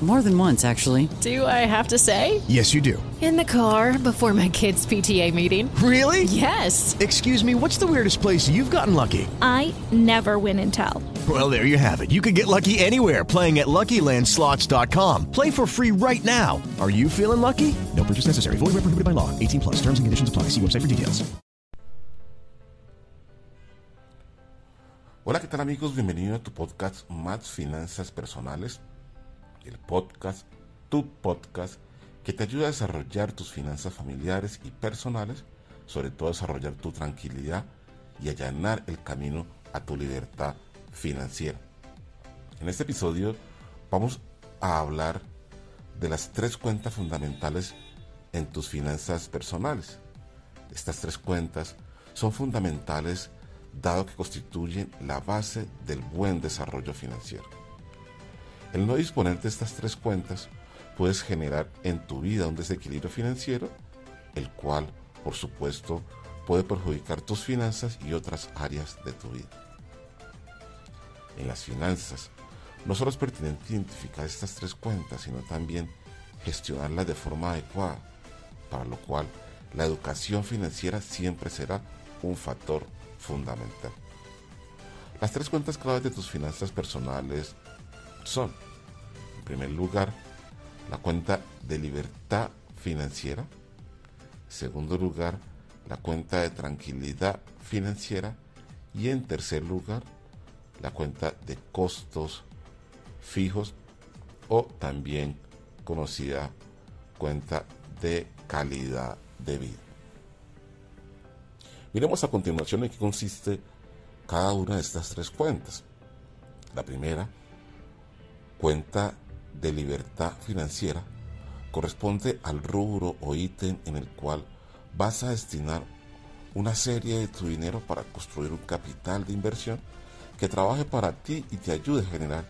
More than once, actually. Do I have to say? Yes, you do. In the car before my kids' PTA meeting. Really? Yes. Excuse me, what's the weirdest place you've gotten lucky? I never win and tell. Well, there you have it. You can get lucky anywhere playing at LuckyLandSlots.com. Play for free right now. Are you feeling lucky? No purchase necessary. Void where prohibited by law. 18 plus. Terms and conditions apply. See website for details. Hola, ¿qué tal amigos? Bienvenido a tu podcast Más Finanzas Personales, el podcast, tu podcast, que te ayuda a desarrollar tus finanzas familiares y personales, sobre todo desarrollar tu tranquilidad y allanar el camino a tu libertad financiera. En este episodio vamos a hablar de las tres cuentas fundamentales en tus finanzas personales. Estas tres cuentas son fundamentales dado que constituyen la base del buen desarrollo financiero. El no disponer de estas tres cuentas puedes generar en tu vida un desequilibrio financiero, el cual, por supuesto, puede perjudicar tus finanzas y otras áreas de tu vida. En las finanzas, no solo es pertinente identificar estas tres cuentas, sino también gestionarlas de forma adecuada, para lo cual la educación financiera siempre será un factor fundamental. Las tres cuentas claves de tus finanzas personales son, en primer lugar, la cuenta de libertad financiera, en segundo lugar, la cuenta de tranquilidad financiera y en tercer lugar, la cuenta de costos fijos o también conocida cuenta de calidad de vida. Miremos a continuación en qué consiste cada una de estas tres cuentas. La primera, cuenta de libertad financiera, corresponde al rubro o ítem en el cual vas a destinar una serie de tu dinero para construir un capital de inversión que trabaje para ti y te ayude a generar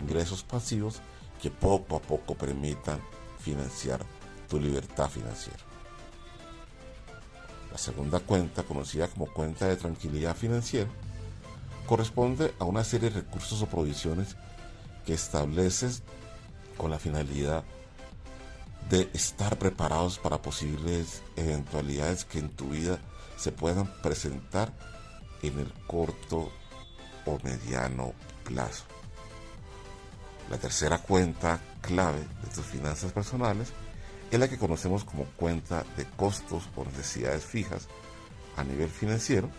ingresos pasivos que poco a poco permitan financiar tu libertad financiera. La segunda cuenta, conocida como cuenta de tranquilidad financiera, corresponde a una serie de recursos o provisiones que estableces con la finalidad de estar preparados para posibles eventualidades que en tu vida se puedan presentar en el corto o mediano plazo. La tercera cuenta clave de tus finanzas personales es la que conocemos como cuenta de costos o necesidades fijas a nivel financiero.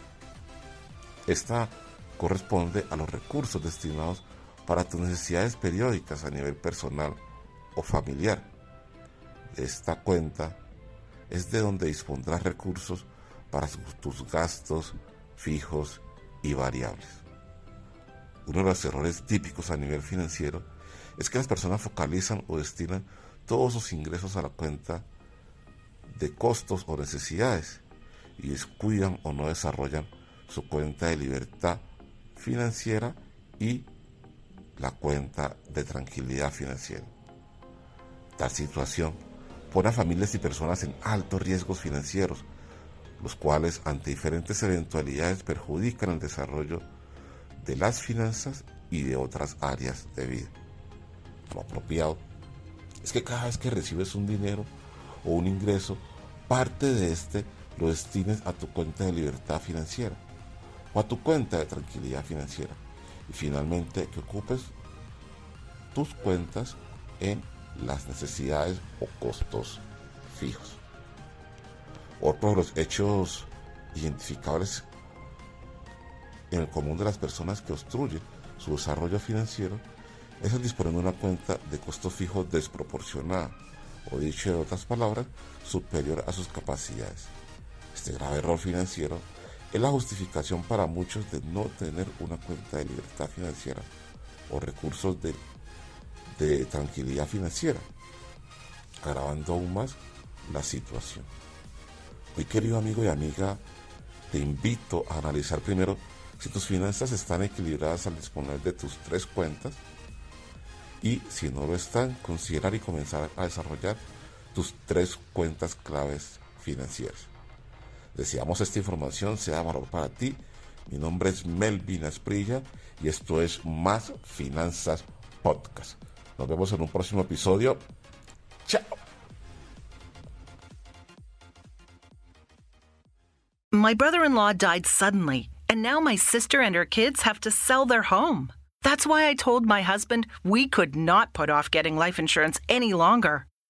Esta corresponde a los recursos destinados para tus necesidades periódicas a nivel personal o familiar. Esta cuenta es de donde dispondrás recursos para tus gastos fijos y variables. Uno de los errores típicos a nivel financiero es que las personas focalizan o destinan todos sus ingresos a la cuenta de costos o necesidades y descuidan o no desarrollan su cuenta de libertad financiera y la cuenta de tranquilidad financiera. Tal situación pone a familias y personas en altos riesgos financieros, los cuales ante diferentes eventualidades perjudican el desarrollo de las finanzas y de otras áreas de vida. Lo apropiado es que cada vez que recibes un dinero o un ingreso, parte de este lo destines a tu cuenta de libertad financiera o a tu cuenta de tranquilidad financiera. Y finalmente que ocupes tus cuentas en las necesidades o costos fijos. Otro de los hechos identificables en el común de las personas que obstruyen su desarrollo financiero es el disponer de una cuenta de costo fijo desproporcionada, o dicho de otras palabras, superior a sus capacidades. Este grave error financiero es la justificación para muchos de no tener una cuenta de libertad financiera o recursos de, de tranquilidad financiera, agravando aún más la situación. Hoy, querido amigo y amiga, te invito a analizar primero si tus finanzas están equilibradas al disponer de tus tres cuentas y si no lo están, considerar y comenzar a desarrollar tus tres cuentas claves financieras. Deseamos esta información sea valor para ti. Mi nombre es Melvin Asprilla y esto es Más Finanzas Podcast. Nos vemos en un próximo episodio. Chao. My brother in law died suddenly, and now my sister and her kids have to sell their home. That's why I told my husband we could not put off getting life insurance any longer.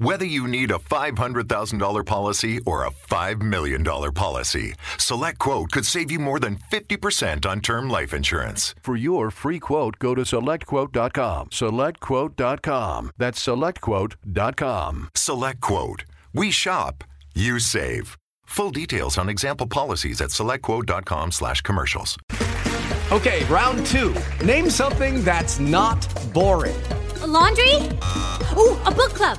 Whether you need a $500,000 policy or a $5 million policy, Select Quote could save you more than 50% on term life insurance. For your free quote, go to selectquote.com. Selectquote.com. That's selectquote.com. Select Quote. We shop, you save. Full details on example policies at selectquote.com slash commercials. Okay, round two. Name something that's not boring. A laundry? Ooh, a book club.